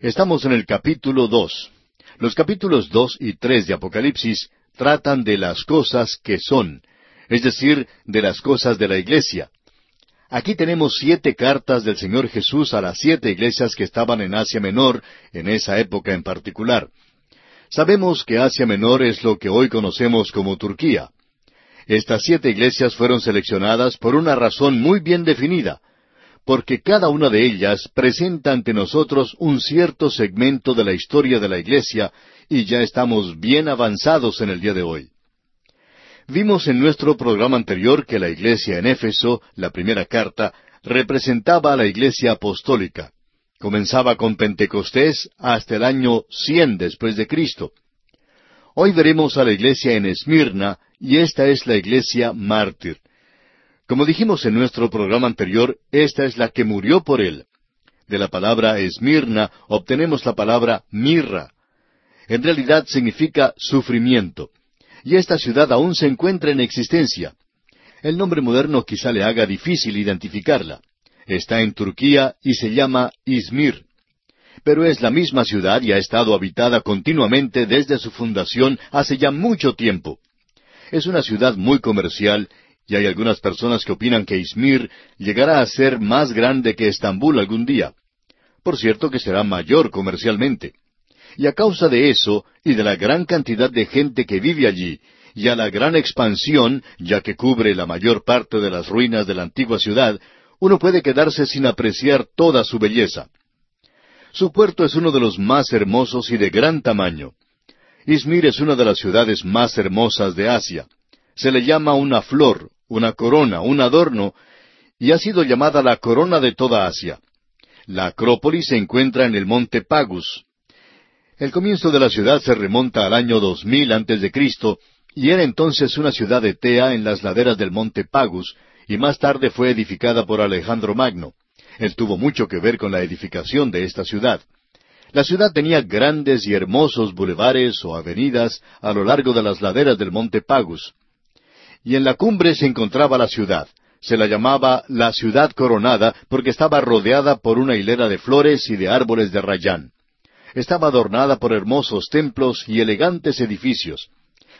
Estamos en el capítulo dos. Los capítulos dos y tres de Apocalipsis tratan de las cosas que son, es decir, de las cosas de la iglesia. Aquí tenemos siete cartas del Señor Jesús a las siete iglesias que estaban en Asia Menor, en esa época en particular. Sabemos que Asia Menor es lo que hoy conocemos como Turquía. Estas siete iglesias fueron seleccionadas por una razón muy bien definida, porque cada una de ellas presenta ante nosotros un cierto segmento de la historia de la Iglesia y ya estamos bien avanzados en el día de hoy. Vimos en nuestro programa anterior que la Iglesia en Éfeso, la primera carta, representaba a la Iglesia apostólica. Comenzaba con Pentecostés hasta el año cien después de Cristo. Hoy veremos a la Iglesia en Esmirna y esta es la Iglesia mártir. Como dijimos en nuestro programa anterior, esta es la que murió por él. De la palabra esmirna obtenemos la palabra mirra. En realidad significa sufrimiento. Y esta ciudad aún se encuentra en existencia. El nombre moderno quizá le haga difícil identificarla. Está en Turquía y se llama Izmir. Pero es la misma ciudad y ha estado habitada continuamente desde su fundación hace ya mucho tiempo. Es una ciudad muy comercial y hay algunas personas que opinan que Izmir llegará a ser más grande que Estambul algún día. Por cierto que será mayor comercialmente. Y a causa de eso, y de la gran cantidad de gente que vive allí, y a la gran expansión, ya que cubre la mayor parte de las ruinas de la antigua ciudad, uno puede quedarse sin apreciar toda su belleza. Su puerto es uno de los más hermosos y de gran tamaño. Izmir es una de las ciudades más hermosas de Asia. Se le llama una flor, una corona, un adorno, y ha sido llamada la corona de toda Asia. La Acrópolis se encuentra en el monte Pagus. El comienzo de la ciudad se remonta al año 2000 antes de Cristo, y era entonces una ciudad de Tea en las laderas del monte Pagus, y más tarde fue edificada por Alejandro Magno. Él tuvo mucho que ver con la edificación de esta ciudad. La ciudad tenía grandes y hermosos bulevares o avenidas a lo largo de las laderas del monte Pagus y en la cumbre se encontraba la ciudad. Se la llamaba la ciudad coronada porque estaba rodeada por una hilera de flores y de árboles de rayán. Estaba adornada por hermosos templos y elegantes edificios.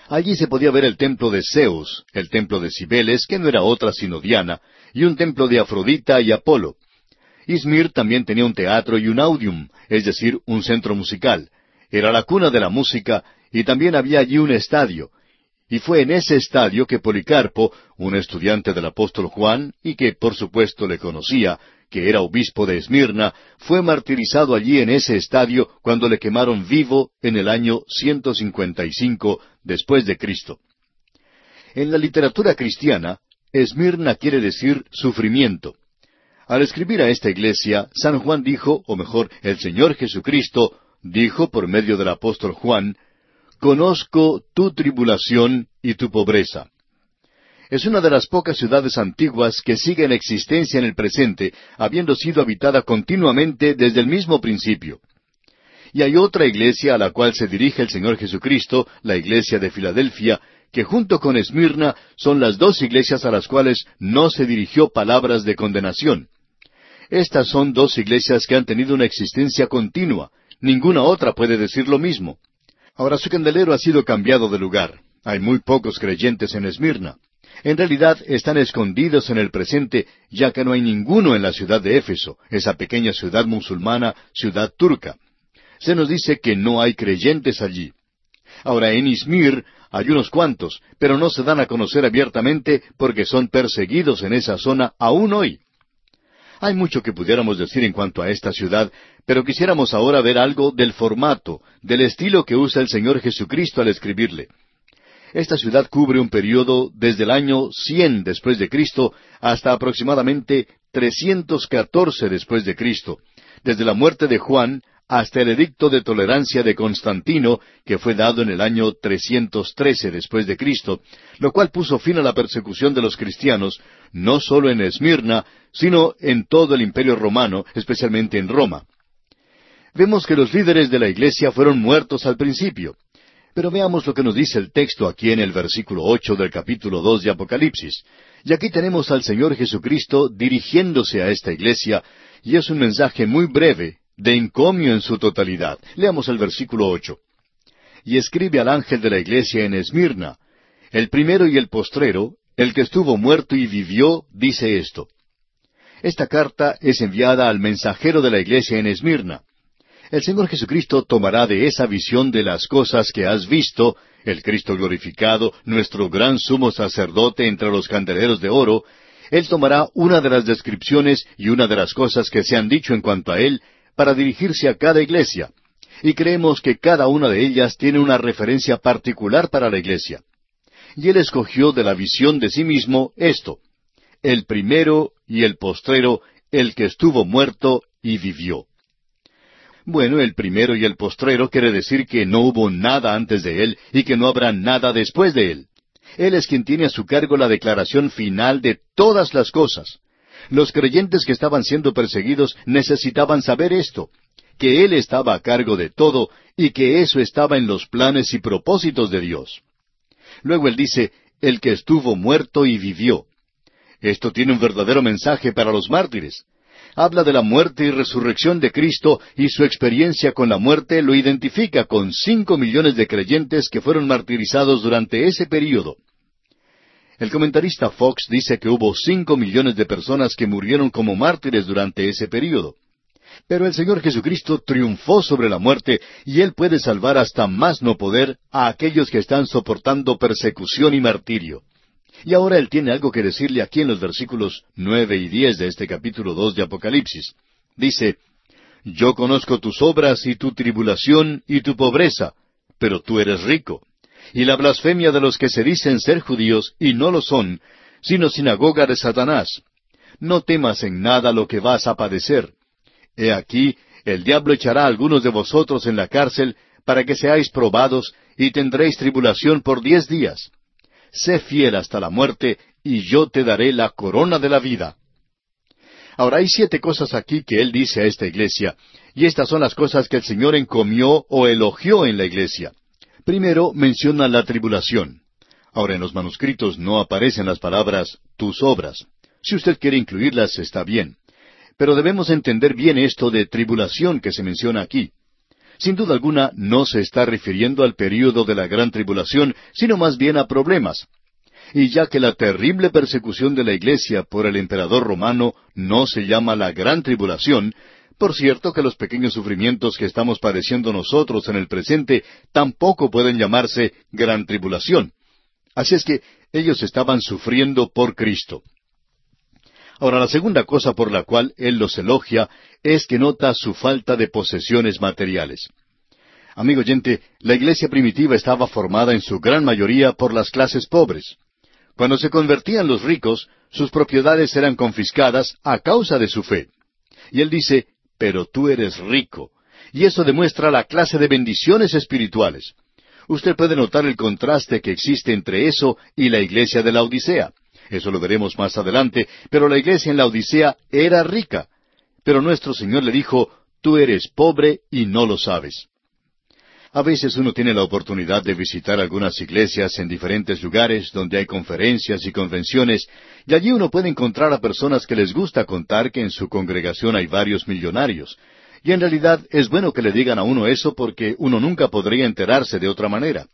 Allí se podía ver el templo de Zeus, el templo de Cibeles, que no era otra sino Diana, y un templo de Afrodita y Apolo. Izmir también tenía un teatro y un audium, es decir, un centro musical. Era la cuna de la música, y también había allí un estadio, y fue en ese estadio que Policarpo, un estudiante del apóstol Juan, y que por supuesto le conocía, que era obispo de Esmirna, fue martirizado allí en ese estadio cuando le quemaron vivo en el año 155 después de Cristo. En la literatura cristiana, Esmirna quiere decir sufrimiento. Al escribir a esta iglesia, San Juan dijo, o mejor, el Señor Jesucristo dijo por medio del apóstol Juan, Conozco tu tribulación y tu pobreza. Es una de las pocas ciudades antiguas que sigue en existencia en el presente, habiendo sido habitada continuamente desde el mismo principio. Y hay otra iglesia a la cual se dirige el Señor Jesucristo, la iglesia de Filadelfia, que junto con Esmirna son las dos iglesias a las cuales no se dirigió palabras de condenación. Estas son dos iglesias que han tenido una existencia continua. Ninguna otra puede decir lo mismo. Ahora su candelero ha sido cambiado de lugar. Hay muy pocos creyentes en Esmirna. En realidad están escondidos en el presente, ya que no hay ninguno en la ciudad de Éfeso, esa pequeña ciudad musulmana, ciudad turca. Se nos dice que no hay creyentes allí. Ahora en Izmir hay unos cuantos, pero no se dan a conocer abiertamente porque son perseguidos en esa zona aún hoy. Hay mucho que pudiéramos decir en cuanto a esta ciudad, pero quisiéramos ahora ver algo del formato, del estilo que usa el Señor Jesucristo al escribirle. Esta ciudad cubre un periodo desde el año 100 después de Cristo hasta aproximadamente 314 después de Cristo, desde la muerte de Juan hasta el edicto de tolerancia de Constantino, que fue dado en el año 313 después de Cristo, lo cual puso fin a la persecución de los cristianos, no solo en Esmirna, sino en todo el imperio romano, especialmente en Roma. Vemos que los líderes de la iglesia fueron muertos al principio. Pero veamos lo que nos dice el texto aquí en el versículo ocho del capítulo dos de Apocalipsis. Y aquí tenemos al Señor Jesucristo dirigiéndose a esta iglesia, y es un mensaje muy breve, de encomio en su totalidad. Leamos el versículo ocho. Y escribe al ángel de la iglesia en Esmirna, el primero y el postrero, el que estuvo muerto y vivió, dice esto. Esta carta es enviada al mensajero de la iglesia en Esmirna. El Señor Jesucristo tomará de esa visión de las cosas que has visto, el Cristo glorificado, nuestro gran sumo sacerdote entre los candeleros de oro, Él tomará una de las descripciones y una de las cosas que se han dicho en cuanto a Él para dirigirse a cada iglesia. Y creemos que cada una de ellas tiene una referencia particular para la iglesia. Y Él escogió de la visión de sí mismo esto, el primero y el postrero, el que estuvo muerto y vivió. Bueno, el primero y el postrero quiere decir que no hubo nada antes de Él y que no habrá nada después de Él. Él es quien tiene a su cargo la declaración final de todas las cosas. Los creyentes que estaban siendo perseguidos necesitaban saber esto, que Él estaba a cargo de todo y que eso estaba en los planes y propósitos de Dios. Luego Él dice, el que estuvo muerto y vivió. Esto tiene un verdadero mensaje para los mártires. Habla de la muerte y resurrección de Cristo y su experiencia con la muerte lo identifica con cinco millones de creyentes que fueron martirizados durante ese período. El comentarista Fox dice que hubo cinco millones de personas que murieron como mártires durante ese período. Pero el Señor Jesucristo triunfó sobre la muerte y Él puede salvar hasta más no poder a aquellos que están soportando persecución y martirio. Y ahora Él tiene algo que decirle aquí en los versículos nueve y diez de este capítulo dos de Apocalipsis. Dice, Yo conozco tus obras y tu tribulación y tu pobreza, pero tú eres rico y la blasfemia de los que se dicen ser judíos y no lo son, sino sinagoga de Satanás. No temas en nada lo que vas a padecer. He aquí, el diablo echará a algunos de vosotros en la cárcel para que seáis probados y tendréis tribulación por diez días. Sé fiel hasta la muerte y yo te daré la corona de la vida. Ahora hay siete cosas aquí que él dice a esta iglesia, y estas son las cosas que el Señor encomió o elogió en la iglesia. Primero menciona la tribulación. Ahora en los manuscritos no aparecen las palabras tus obras. Si usted quiere incluirlas, está bien. Pero debemos entender bien esto de tribulación que se menciona aquí. Sin duda alguna no se está refiriendo al período de la gran tribulación, sino más bien a problemas. Y ya que la terrible persecución de la Iglesia por el emperador romano no se llama la gran tribulación, por cierto que los pequeños sufrimientos que estamos padeciendo nosotros en el presente tampoco pueden llamarse gran tribulación. Así es que ellos estaban sufriendo por Cristo. Ahora, la segunda cosa por la cual Él los elogia es que nota su falta de posesiones materiales. Amigo oyente, la iglesia primitiva estaba formada en su gran mayoría por las clases pobres. Cuando se convertían los ricos, sus propiedades eran confiscadas a causa de su fe. Y él dice, pero tú eres rico. Y eso demuestra la clase de bendiciones espirituales. Usted puede notar el contraste que existe entre eso y la iglesia de la Odisea. Eso lo veremos más adelante, pero la iglesia en la Odisea era rica. Pero nuestro Señor le dijo, tú eres pobre y no lo sabes. A veces uno tiene la oportunidad de visitar algunas iglesias en diferentes lugares donde hay conferencias y convenciones, y allí uno puede encontrar a personas que les gusta contar que en su congregación hay varios millonarios. Y en realidad es bueno que le digan a uno eso porque uno nunca podría enterarse de otra manera.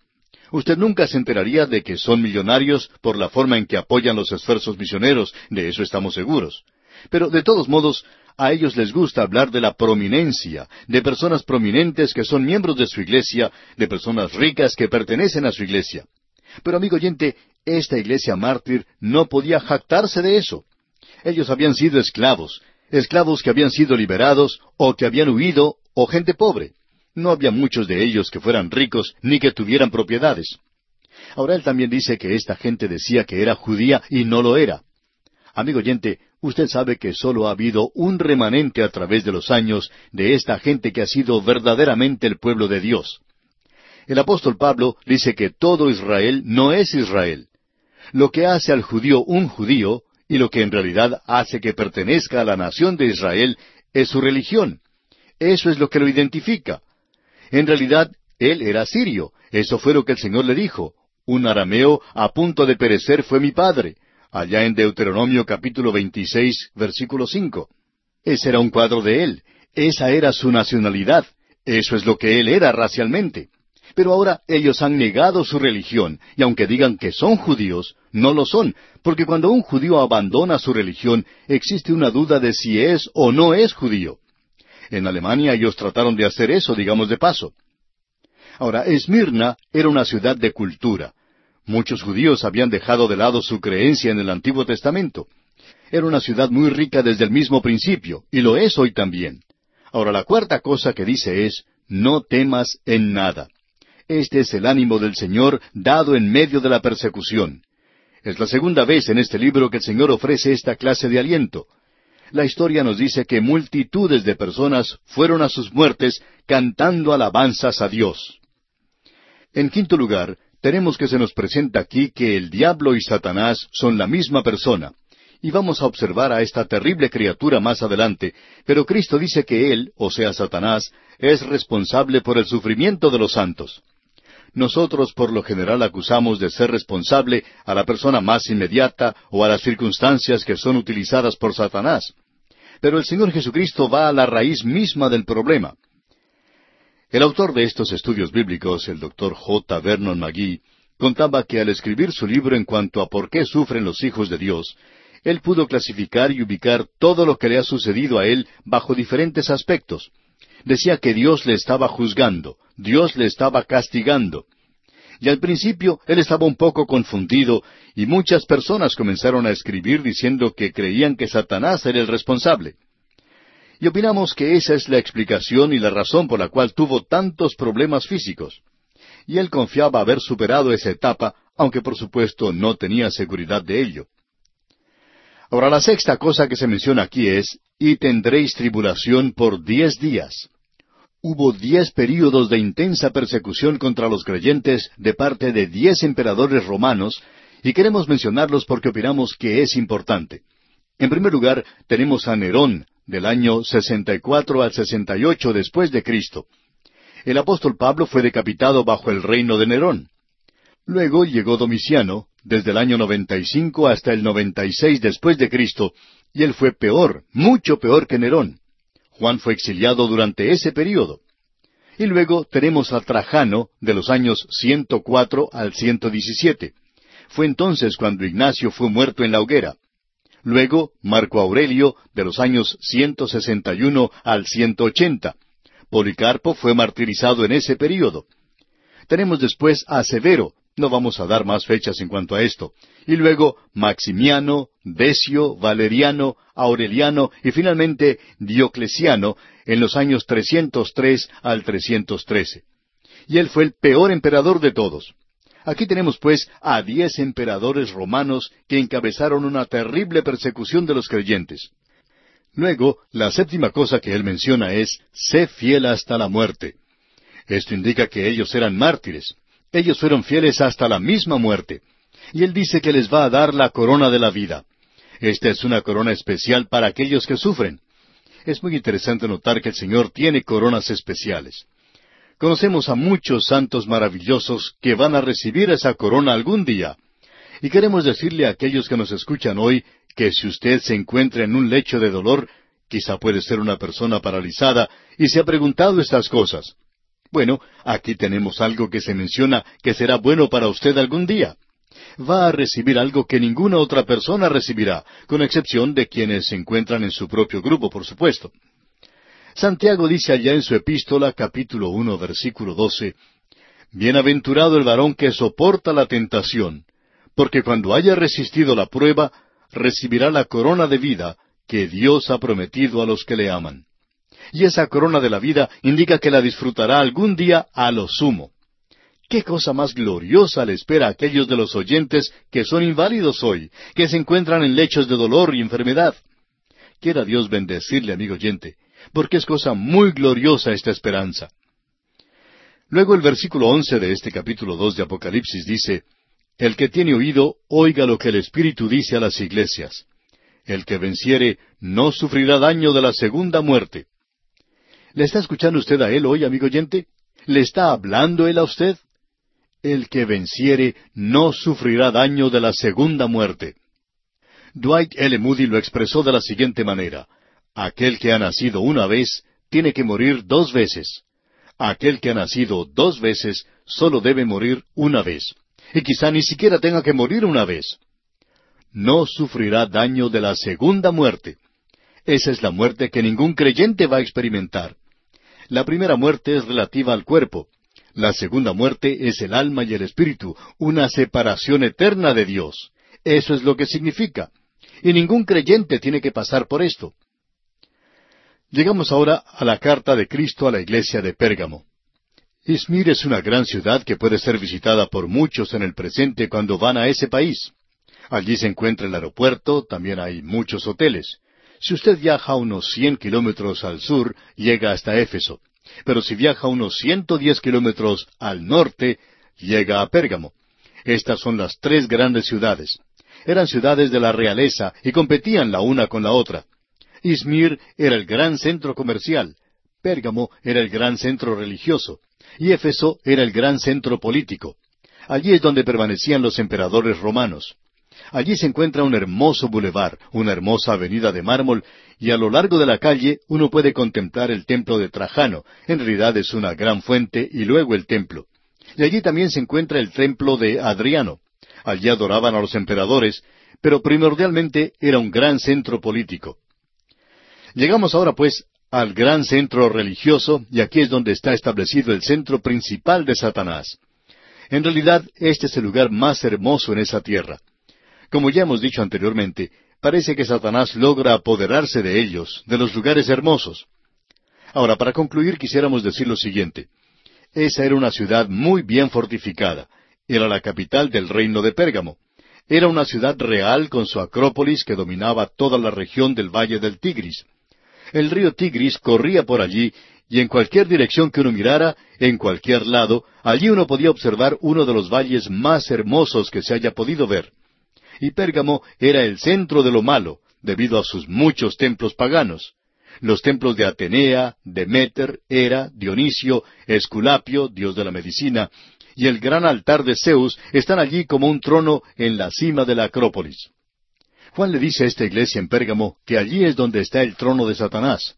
Usted nunca se enteraría de que son millonarios por la forma en que apoyan los esfuerzos misioneros, de eso estamos seguros. Pero de todos modos, a ellos les gusta hablar de la prominencia, de personas prominentes que son miembros de su iglesia, de personas ricas que pertenecen a su iglesia. Pero amigo oyente, esta iglesia mártir no podía jactarse de eso. Ellos habían sido esclavos, esclavos que habían sido liberados o que habían huido o gente pobre. No había muchos de ellos que fueran ricos ni que tuvieran propiedades. Ahora él también dice que esta gente decía que era judía y no lo era. Amigo oyente, usted sabe que solo ha habido un remanente a través de los años de esta gente que ha sido verdaderamente el pueblo de Dios. El apóstol Pablo dice que todo Israel no es Israel. Lo que hace al judío un judío, y lo que en realidad hace que pertenezca a la nación de Israel, es su religión. Eso es lo que lo identifica. En realidad, él era sirio. Eso fue lo que el Señor le dijo. Un arameo a punto de perecer fue mi padre allá en Deuteronomio capítulo 26, versículo 5. Ese era un cuadro de él. Esa era su nacionalidad. Eso es lo que él era racialmente. Pero ahora ellos han negado su religión, y aunque digan que son judíos, no lo son, porque cuando un judío abandona su religión, existe una duda de si es o no es judío. En Alemania ellos trataron de hacer eso, digamos de paso. Ahora, Esmirna era una ciudad de cultura. Muchos judíos habían dejado de lado su creencia en el Antiguo Testamento. Era una ciudad muy rica desde el mismo principio, y lo es hoy también. Ahora, la cuarta cosa que dice es, no temas en nada. Este es el ánimo del Señor dado en medio de la persecución. Es la segunda vez en este libro que el Señor ofrece esta clase de aliento. La historia nos dice que multitudes de personas fueron a sus muertes cantando alabanzas a Dios. En quinto lugar, tenemos que se nos presenta aquí que el diablo y Satanás son la misma persona. Y vamos a observar a esta terrible criatura más adelante, pero Cristo dice que él, o sea Satanás, es responsable por el sufrimiento de los santos. Nosotros por lo general acusamos de ser responsable a la persona más inmediata o a las circunstancias que son utilizadas por Satanás. Pero el Señor Jesucristo va a la raíz misma del problema. El autor de estos estudios bíblicos, el doctor J. Vernon McGee, contaba que al escribir su libro en cuanto a por qué sufren los hijos de Dios, él pudo clasificar y ubicar todo lo que le ha sucedido a él bajo diferentes aspectos. Decía que Dios le estaba juzgando, Dios le estaba castigando. Y al principio él estaba un poco confundido y muchas personas comenzaron a escribir diciendo que creían que Satanás era el responsable. Y opinamos que esa es la explicación y la razón por la cual tuvo tantos problemas físicos. Y él confiaba haber superado esa etapa, aunque por supuesto no tenía seguridad de ello. Ahora la sexta cosa que se menciona aquí es, y tendréis tribulación por diez días. Hubo diez períodos de intensa persecución contra los creyentes de parte de diez emperadores romanos, y queremos mencionarlos porque opinamos que es importante. En primer lugar, tenemos a Nerón, del año 64 al 68 después de Cristo. El apóstol Pablo fue decapitado bajo el reino de Nerón. Luego llegó Domiciano, desde el año 95 hasta el 96 después de Cristo, y él fue peor, mucho peor que Nerón. Juan fue exiliado durante ese período. Y luego tenemos a Trajano de los años 104 al 117. Fue entonces cuando Ignacio fue muerto en la hoguera. Luego Marco Aurelio de los años 161 al 180. Policarpo fue martirizado en ese período. Tenemos después a Severo no vamos a dar más fechas en cuanto a esto. Y luego Maximiano, Decio, Valeriano, Aureliano y finalmente Diocleciano en los años 303 al 313. Y él fue el peor emperador de todos. Aquí tenemos pues a diez emperadores romanos que encabezaron una terrible persecución de los creyentes. Luego, la séptima cosa que él menciona es, sé fiel hasta la muerte. Esto indica que ellos eran mártires. Ellos fueron fieles hasta la misma muerte. Y Él dice que les va a dar la corona de la vida. Esta es una corona especial para aquellos que sufren. Es muy interesante notar que el Señor tiene coronas especiales. Conocemos a muchos santos maravillosos que van a recibir esa corona algún día. Y queremos decirle a aquellos que nos escuchan hoy que si usted se encuentra en un lecho de dolor, quizá puede ser una persona paralizada, y se ha preguntado estas cosas. Bueno, aquí tenemos algo que se menciona que será bueno para usted algún día. Va a recibir algo que ninguna otra persona recibirá, con excepción de quienes se encuentran en su propio grupo, por supuesto. Santiago dice allá en su epístola capítulo uno versículo doce Bienaventurado el varón que soporta la tentación, porque cuando haya resistido la prueba, recibirá la corona de vida que Dios ha prometido a los que le aman y esa corona de la vida indica que la disfrutará algún día a lo sumo. ¿Qué cosa más gloriosa le espera a aquellos de los oyentes que son inválidos hoy, que se encuentran en lechos de dolor y enfermedad? Quiera Dios bendecirle, amigo oyente, porque es cosa muy gloriosa esta esperanza. Luego el versículo once de este capítulo dos de Apocalipsis dice, El que tiene oído, oiga lo que el Espíritu dice a las iglesias. El que venciere no sufrirá daño de la segunda muerte. ¿Le está escuchando usted a él hoy, amigo oyente? ¿Le está hablando él a usted? El que venciere no sufrirá daño de la segunda muerte. Dwight L. Moody lo expresó de la siguiente manera. Aquel que ha nacido una vez tiene que morir dos veces. Aquel que ha nacido dos veces solo debe morir una vez. Y quizá ni siquiera tenga que morir una vez. No sufrirá daño de la segunda muerte. Esa es la muerte que ningún creyente va a experimentar. La primera muerte es relativa al cuerpo. La segunda muerte es el alma y el espíritu, una separación eterna de Dios. Eso es lo que significa. Y ningún creyente tiene que pasar por esto. Llegamos ahora a la carta de Cristo a la iglesia de Pérgamo. Izmir es una gran ciudad que puede ser visitada por muchos en el presente cuando van a ese país. Allí se encuentra el aeropuerto, también hay muchos hoteles. Si usted viaja unos cien kilómetros al sur, llega hasta Éfeso. Pero si viaja unos ciento diez kilómetros al norte, llega a Pérgamo. Estas son las tres grandes ciudades. Eran ciudades de la realeza y competían la una con la otra. Izmir era el gran centro comercial, Pérgamo era el gran centro religioso, y Éfeso era el gran centro político. Allí es donde permanecían los emperadores romanos. Allí se encuentra un hermoso bulevar, una hermosa avenida de mármol, y a lo largo de la calle uno puede contemplar el templo de Trajano. En realidad es una gran fuente y luego el templo. Y allí también se encuentra el templo de Adriano. Allí adoraban a los emperadores, pero primordialmente era un gran centro político. Llegamos ahora pues al gran centro religioso, y aquí es donde está establecido el centro principal de Satanás. En realidad, este es el lugar más hermoso en esa tierra. Como ya hemos dicho anteriormente, parece que Satanás logra apoderarse de ellos, de los lugares hermosos. Ahora, para concluir, quisiéramos decir lo siguiente. Esa era una ciudad muy bien fortificada. Era la capital del reino de Pérgamo. Era una ciudad real con su acrópolis que dominaba toda la región del valle del Tigris. El río Tigris corría por allí y en cualquier dirección que uno mirara, en cualquier lado, allí uno podía observar uno de los valles más hermosos que se haya podido ver. Y Pérgamo era el centro de lo malo, debido a sus muchos templos paganos. Los templos de Atenea, Demeter, Hera, Dionisio, Esculapio, dios de la medicina, y el gran altar de Zeus están allí como un trono en la cima de la Acrópolis. Juan le dice a esta iglesia en Pérgamo que allí es donde está el trono de Satanás.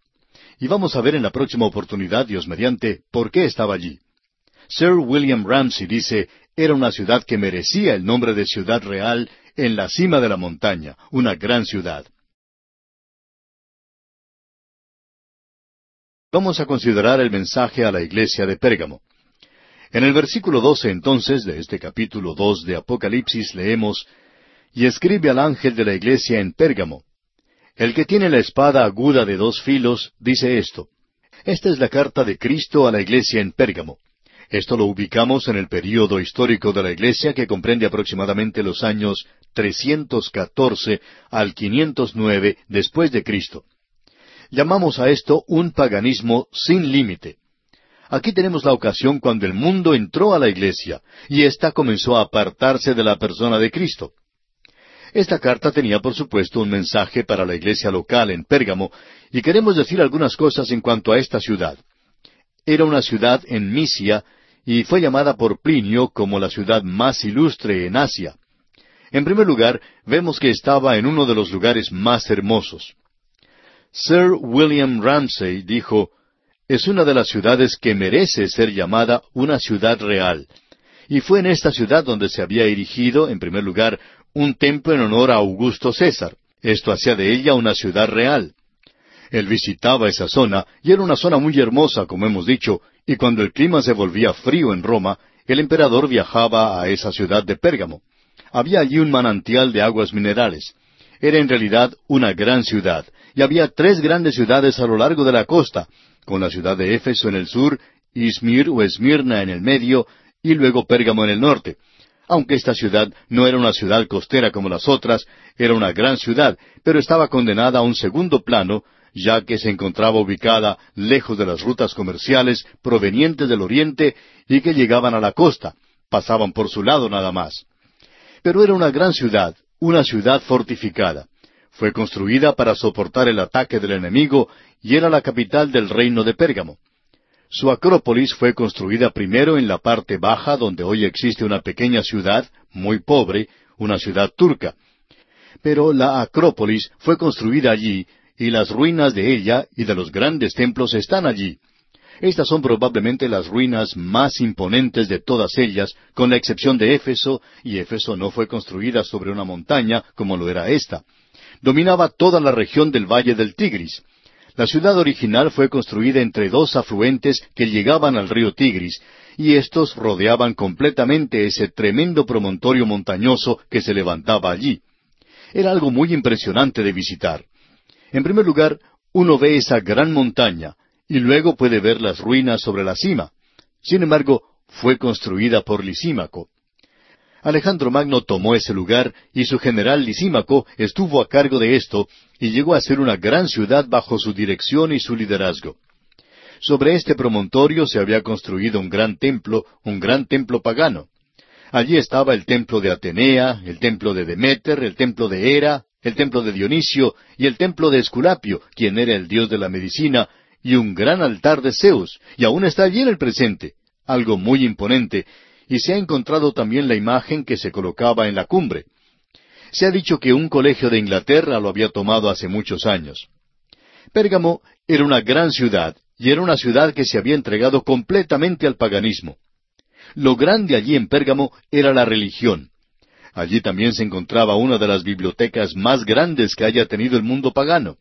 Y vamos a ver en la próxima oportunidad, Dios mediante, por qué estaba allí. Sir William Ramsey dice, era una ciudad que merecía el nombre de ciudad real en la cima de la montaña, una gran ciudad. Vamos a considerar el mensaje a la iglesia de Pérgamo. En el versículo doce entonces de este capítulo dos de Apocalipsis leemos y escribe al ángel de la iglesia en Pérgamo. El que tiene la espada aguda de dos filos dice esto. Esta es la carta de Cristo a la iglesia en Pérgamo. Esto lo ubicamos en el período histórico de la iglesia que comprende aproximadamente los años 314 al 509 después de Cristo. Llamamos a esto un paganismo sin límite. Aquí tenemos la ocasión cuando el mundo entró a la iglesia y ésta comenzó a apartarse de la persona de Cristo. Esta carta tenía, por supuesto, un mensaje para la iglesia local en Pérgamo, y queremos decir algunas cosas en cuanto a esta ciudad. Era una ciudad en Misia, y fue llamada por Plinio como la ciudad más ilustre en Asia. En primer lugar, vemos que estaba en uno de los lugares más hermosos. Sir William Ramsay dijo, es una de las ciudades que merece ser llamada una ciudad real. Y fue en esta ciudad donde se había erigido, en primer lugar, un templo en honor a Augusto César. Esto hacía de ella una ciudad real. Él visitaba esa zona, y era una zona muy hermosa, como hemos dicho, y cuando el clima se volvía frío en Roma, el emperador viajaba a esa ciudad de Pérgamo. Había allí un manantial de aguas minerales. Era en realidad una gran ciudad, y había tres grandes ciudades a lo largo de la costa, con la ciudad de Éfeso en el sur, Izmir o Esmirna en el medio, y luego Pérgamo en el norte. Aunque esta ciudad no era una ciudad costera como las otras, era una gran ciudad, pero estaba condenada a un segundo plano, ya que se encontraba ubicada lejos de las rutas comerciales provenientes del oriente y que llegaban a la costa, pasaban por su lado nada más. Pero era una gran ciudad, una ciudad fortificada. Fue construida para soportar el ataque del enemigo y era la capital del reino de Pérgamo. Su acrópolis fue construida primero en la parte baja donde hoy existe una pequeña ciudad, muy pobre, una ciudad turca. Pero la acrópolis fue construida allí y las ruinas de ella y de los grandes templos están allí. Estas son probablemente las ruinas más imponentes de todas ellas, con la excepción de Éfeso, y Éfeso no fue construida sobre una montaña como lo era esta. Dominaba toda la región del valle del Tigris. La ciudad original fue construida entre dos afluentes que llegaban al río Tigris, y éstos rodeaban completamente ese tremendo promontorio montañoso que se levantaba allí. Era algo muy impresionante de visitar. En primer lugar, uno ve esa gran montaña, y luego puede ver las ruinas sobre la cima. Sin embargo, fue construida por Lisímaco. Alejandro Magno tomó ese lugar y su general Lisímaco estuvo a cargo de esto y llegó a ser una gran ciudad bajo su dirección y su liderazgo. Sobre este promontorio se había construido un gran templo, un gran templo pagano. Allí estaba el templo de Atenea, el templo de Demeter, el templo de Hera, el templo de Dionisio y el templo de Esculapio, quien era el dios de la medicina, y un gran altar de Zeus, y aún está allí en el presente, algo muy imponente, y se ha encontrado también la imagen que se colocaba en la cumbre. Se ha dicho que un colegio de Inglaterra lo había tomado hace muchos años. Pérgamo era una gran ciudad, y era una ciudad que se había entregado completamente al paganismo. Lo grande allí en Pérgamo era la religión. Allí también se encontraba una de las bibliotecas más grandes que haya tenido el mundo pagano.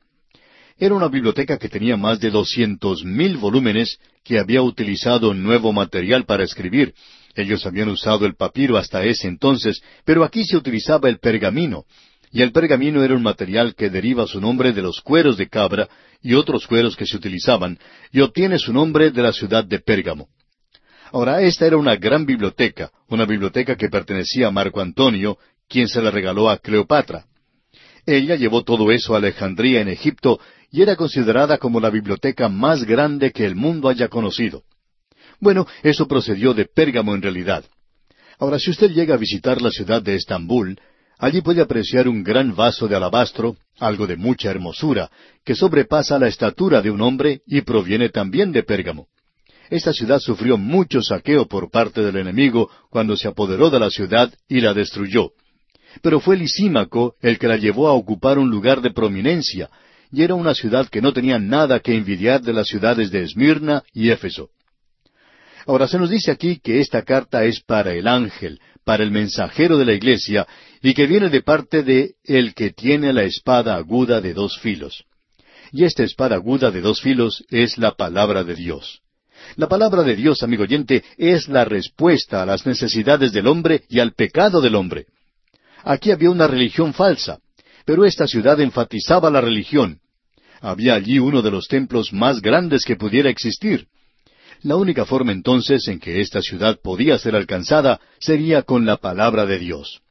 Era una biblioteca que tenía más de doscientos mil volúmenes que había utilizado nuevo material para escribir. Ellos habían usado el papiro hasta ese entonces, pero aquí se utilizaba el pergamino, y el pergamino era un material que deriva su nombre de los cueros de cabra y otros cueros que se utilizaban, y obtiene su nombre de la ciudad de Pérgamo. Ahora, esta era una gran biblioteca, una biblioteca que pertenecía a Marco Antonio, quien se la regaló a Cleopatra. Ella llevó todo eso a Alejandría en Egipto y era considerada como la biblioteca más grande que el mundo haya conocido. Bueno, eso procedió de Pérgamo en realidad. Ahora, si usted llega a visitar la ciudad de Estambul, allí puede apreciar un gran vaso de alabastro, algo de mucha hermosura, que sobrepasa la estatura de un hombre y proviene también de Pérgamo. Esta ciudad sufrió mucho saqueo por parte del enemigo cuando se apoderó de la ciudad y la destruyó. Pero fue Lisímaco el que la llevó a ocupar un lugar de prominencia, y era una ciudad que no tenía nada que envidiar de las ciudades de Esmirna y Éfeso. Ahora se nos dice aquí que esta carta es para el ángel, para el mensajero de la iglesia, y que viene de parte de el que tiene la espada aguda de dos filos. Y esta espada aguda de dos filos es la palabra de Dios. La palabra de Dios, amigo oyente, es la respuesta a las necesidades del hombre y al pecado del hombre. Aquí había una religión falsa, pero esta ciudad enfatizaba la religión, había allí uno de los templos más grandes que pudiera existir. La única forma entonces en que esta ciudad podía ser alcanzada sería con la palabra de Dios.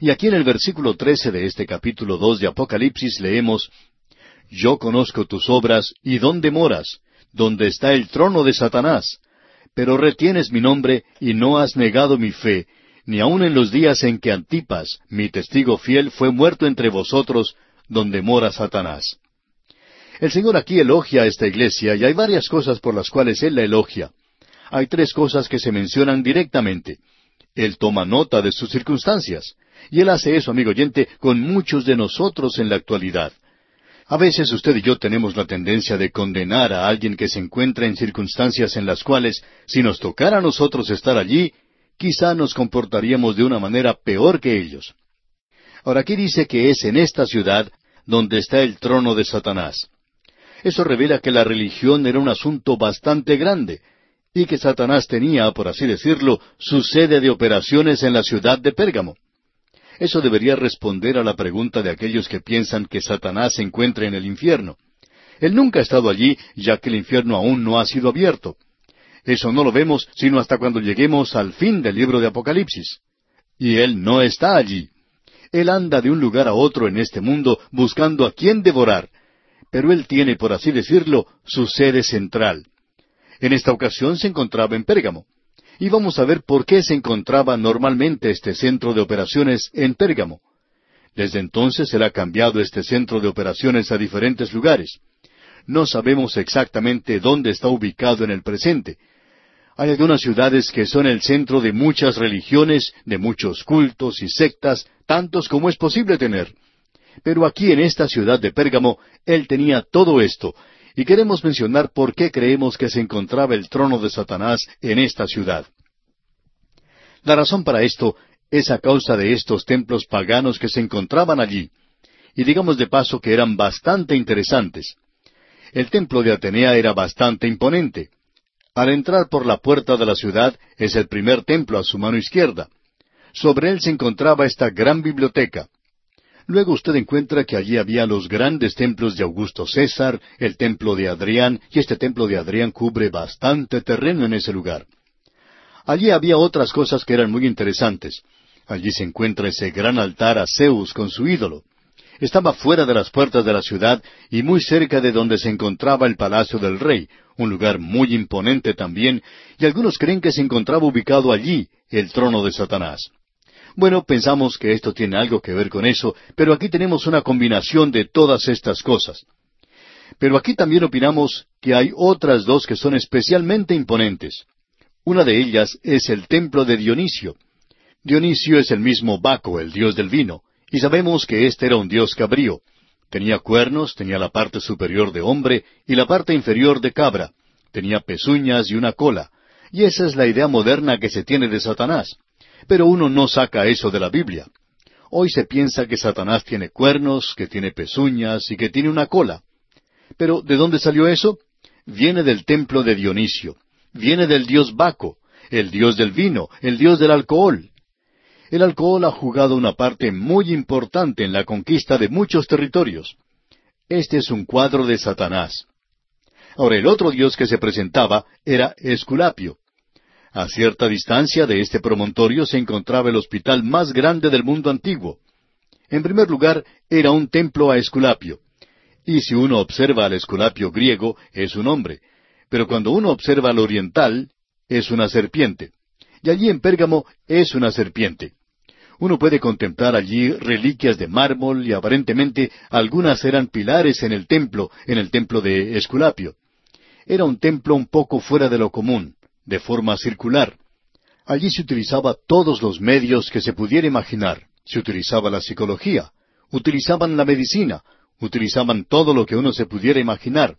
Y aquí en el versículo trece de este capítulo dos de Apocalipsis leemos Yo conozco tus obras y dónde moras, donde está el trono de Satanás, pero retienes mi nombre y no has negado mi fe, ni aun en los días en que Antipas, mi testigo fiel, fue muerto entre vosotros, donde mora Satanás. El Señor aquí elogia a esta iglesia y hay varias cosas por las cuales Él la elogia. Hay tres cosas que se mencionan directamente. Él toma nota de sus circunstancias. Y Él hace eso, amigo oyente, con muchos de nosotros en la actualidad. A veces usted y yo tenemos la tendencia de condenar a alguien que se encuentra en circunstancias en las cuales, si nos tocara a nosotros estar allí, quizá nos comportaríamos de una manera peor que ellos. Ahora aquí dice que es en esta ciudad donde está el trono de Satanás. Eso revela que la religión era un asunto bastante grande y que Satanás tenía, por así decirlo, su sede de operaciones en la ciudad de Pérgamo. Eso debería responder a la pregunta de aquellos que piensan que Satanás se encuentra en el infierno. Él nunca ha estado allí, ya que el infierno aún no ha sido abierto. Eso no lo vemos sino hasta cuando lleguemos al fin del libro de Apocalipsis. Y Él no está allí. Él anda de un lugar a otro en este mundo buscando a quién devorar, pero él tiene, por así decirlo, su sede central. En esta ocasión se encontraba en Pérgamo. Y vamos a ver por qué se encontraba normalmente este centro de operaciones en Pérgamo. Desde entonces él ha cambiado este centro de operaciones a diferentes lugares. No sabemos exactamente dónde está ubicado en el presente. Hay algunas ciudades que son el centro de muchas religiones, de muchos cultos y sectas, tantos como es posible tener. Pero aquí en esta ciudad de Pérgamo, él tenía todo esto, y queremos mencionar por qué creemos que se encontraba el trono de Satanás en esta ciudad. La razón para esto es a causa de estos templos paganos que se encontraban allí, y digamos de paso que eran bastante interesantes. El templo de Atenea era bastante imponente. Al entrar por la puerta de la ciudad es el primer templo a su mano izquierda. Sobre él se encontraba esta gran biblioteca. Luego usted encuentra que allí había los grandes templos de Augusto César, el templo de Adrián, y este templo de Adrián cubre bastante terreno en ese lugar. Allí había otras cosas que eran muy interesantes. Allí se encuentra ese gran altar a Zeus con su ídolo. Estaba fuera de las puertas de la ciudad y muy cerca de donde se encontraba el palacio del rey, un lugar muy imponente también, y algunos creen que se encontraba ubicado allí el trono de Satanás. Bueno, pensamos que esto tiene algo que ver con eso, pero aquí tenemos una combinación de todas estas cosas. Pero aquí también opinamos que hay otras dos que son especialmente imponentes. Una de ellas es el templo de Dionisio. Dionisio es el mismo Baco, el dios del vino, y sabemos que éste era un dios cabrío. Tenía cuernos, tenía la parte superior de hombre y la parte inferior de cabra. Tenía pezuñas y una cola. Y esa es la idea moderna que se tiene de Satanás. Pero uno no saca eso de la Biblia. Hoy se piensa que Satanás tiene cuernos, que tiene pezuñas y que tiene una cola. Pero ¿de dónde salió eso? Viene del templo de Dionisio. Viene del dios Baco, el dios del vino, el dios del alcohol. El alcohol ha jugado una parte muy importante en la conquista de muchos territorios. Este es un cuadro de Satanás. Ahora el otro dios que se presentaba era Esculapio. A cierta distancia de este promontorio se encontraba el hospital más grande del mundo antiguo. En primer lugar, era un templo a Esculapio. Y si uno observa al Esculapio griego, es un hombre. Pero cuando uno observa al oriental, es una serpiente. Y allí en Pérgamo es una serpiente. Uno puede contemplar allí reliquias de mármol y aparentemente algunas eran pilares en el templo, en el templo de Esculapio. Era un templo un poco fuera de lo común de forma circular. Allí se utilizaba todos los medios que se pudiera imaginar. Se utilizaba la psicología, utilizaban la medicina, utilizaban todo lo que uno se pudiera imaginar.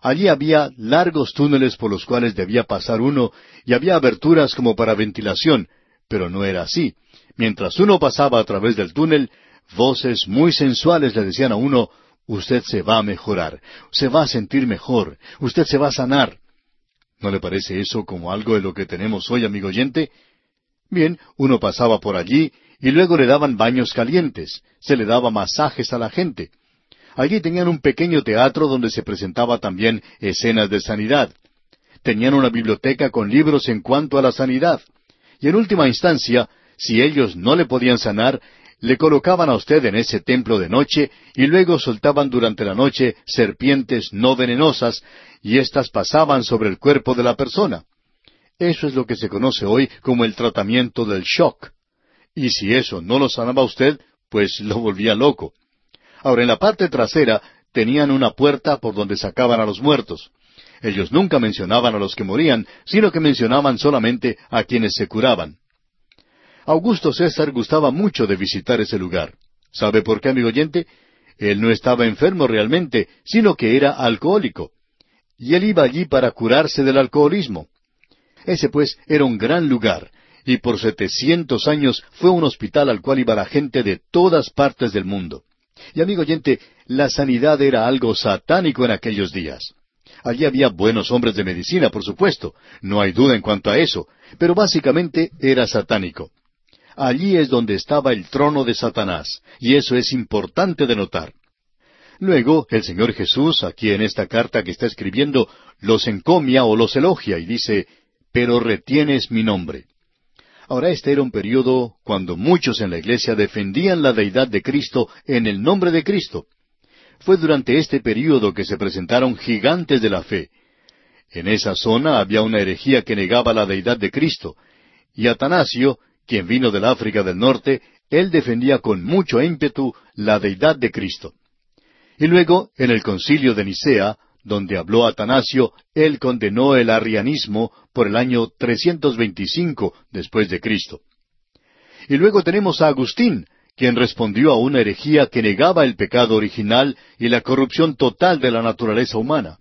Allí había largos túneles por los cuales debía pasar uno y había aberturas como para ventilación, pero no era así. Mientras uno pasaba a través del túnel, voces muy sensuales le decían a uno, usted se va a mejorar, se va a sentir mejor, usted se va a sanar. ¿No le parece eso como algo de lo que tenemos hoy, amigo oyente? Bien, uno pasaba por allí y luego le daban baños calientes, se le daba masajes a la gente. Allí tenían un pequeño teatro donde se presentaba también escenas de sanidad. Tenían una biblioteca con libros en cuanto a la sanidad. Y en última instancia, si ellos no le podían sanar, le colocaban a usted en ese templo de noche y luego soltaban durante la noche serpientes no venenosas y éstas pasaban sobre el cuerpo de la persona. Eso es lo que se conoce hoy como el tratamiento del shock. Y si eso no lo sanaba usted, pues lo volvía loco. Ahora, en la parte trasera tenían una puerta por donde sacaban a los muertos. Ellos nunca mencionaban a los que morían, sino que mencionaban solamente a quienes se curaban. Augusto César gustaba mucho de visitar ese lugar. ¿Sabe por qué, amigo oyente? Él no estaba enfermo realmente, sino que era alcohólico. Y él iba allí para curarse del alcoholismo. Ese pues era un gran lugar, y por setecientos años fue un hospital al cual iba la gente de todas partes del mundo. Y amigo oyente, la sanidad era algo satánico en aquellos días. Allí había buenos hombres de medicina, por supuesto, no hay duda en cuanto a eso, pero básicamente era satánico. Allí es donde estaba el trono de Satanás, y eso es importante de notar. Luego, el Señor Jesús, aquí en esta carta que está escribiendo, los encomia o los elogia y dice, pero retienes mi nombre. Ahora este era un periodo cuando muchos en la iglesia defendían la deidad de Cristo en el nombre de Cristo. Fue durante este periodo que se presentaron gigantes de la fe. En esa zona había una herejía que negaba la deidad de Cristo, y Atanasio quien vino del África del Norte, él defendía con mucho ímpetu la deidad de Cristo. Y luego, en el concilio de Nicea, donde habló Atanasio, él condenó el arrianismo por el año 325 después de Cristo. Y luego tenemos a Agustín, quien respondió a una herejía que negaba el pecado original y la corrupción total de la naturaleza humana.